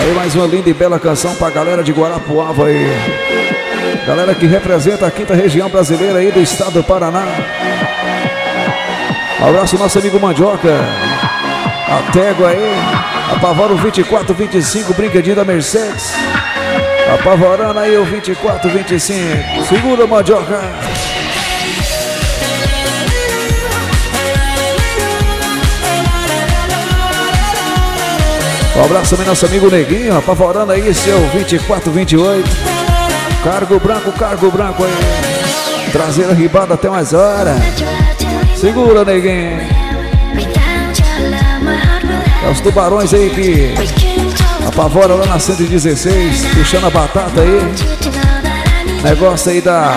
Aí mais uma linda e bela canção pra galera de Guarapuava aí. Galera que representa a quinta região brasileira aí do estado do Paraná. Abraço nosso amigo Mandioca. A Tego aí. Apavora o 24, 25, brinquedinho da Mercedes. Apavorando aí o 24, 25. Segura, Mandioca. Um abraço também nosso amigo Neguinho, apavorando aí seu 24, 28. Cargo branco, cargo branco aí. Traseira ribada até mais hora. Segura, Neguinho. É os tubarões aí que apavora lá na 116, puxando a batata aí. Negócio aí da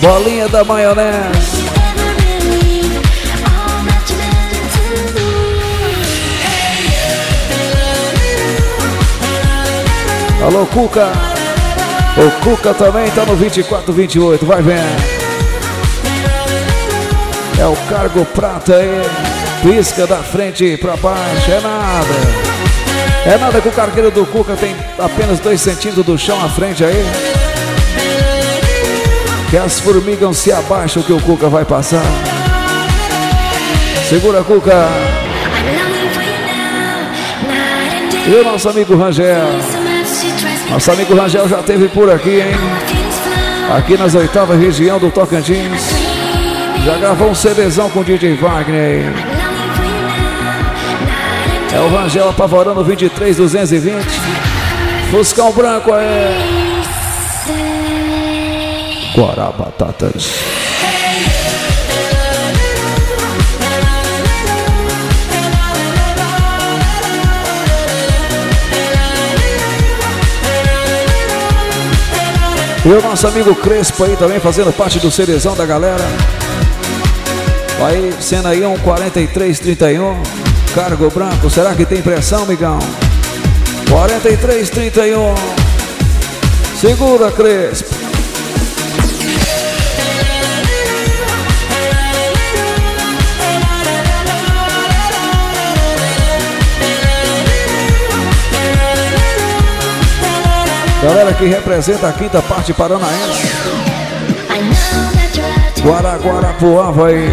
bolinha da maionese. Alô, Cuca. O Cuca também tá no 24, 28. Vai vendo. É o cargo prata aí. Pisca da frente pra baixo. É nada. É nada que o cargueiro do Cuca tem apenas 2 centímetros do chão à frente aí. Que as formigas se abaixam que o Cuca vai passar. Segura, Cuca. E o nosso amigo Rangel. Nosso amigo Rangel já esteve por aqui, hein? Aqui nas oitavas região do Tocantins. Já gravou um CDzão com o DJ Wagner. É o Rangel apavorando 23 220. Fuscão branco aí. Guará E o nosso amigo Crespo aí também fazendo parte do Cerezão da galera. Vai sendo aí um 43-31. Cargo branco. Será que tem pressão, migão? 43-31. Segura, Crespo. Galera que representa a quinta parte paranaense. Guará, Guarapuava aí.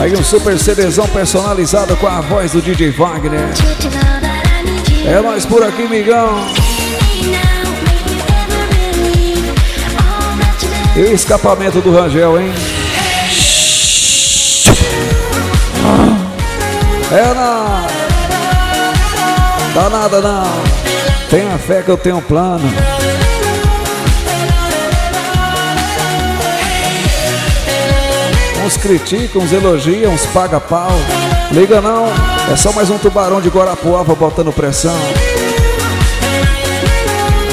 Aí um super CDzão personalizado com a voz do DJ Wagner. É nós por aqui, migão. E o escapamento do Rangel, hein? É na Dá nada não. Tenha fé que eu tenho um plano. Uns criticam, uns elogiam, uns paga pau. Liga não, é só mais um tubarão de Guarapuava botando pressão.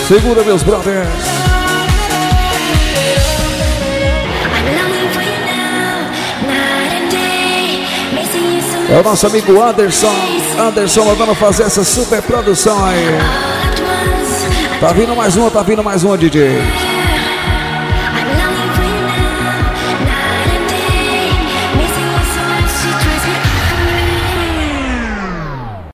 Segura meus brothers. É o nosso amigo Anderson. Anderson mandando fazer essa super produção aí. Tá vindo mais uma, tá vindo mais uma, DJ.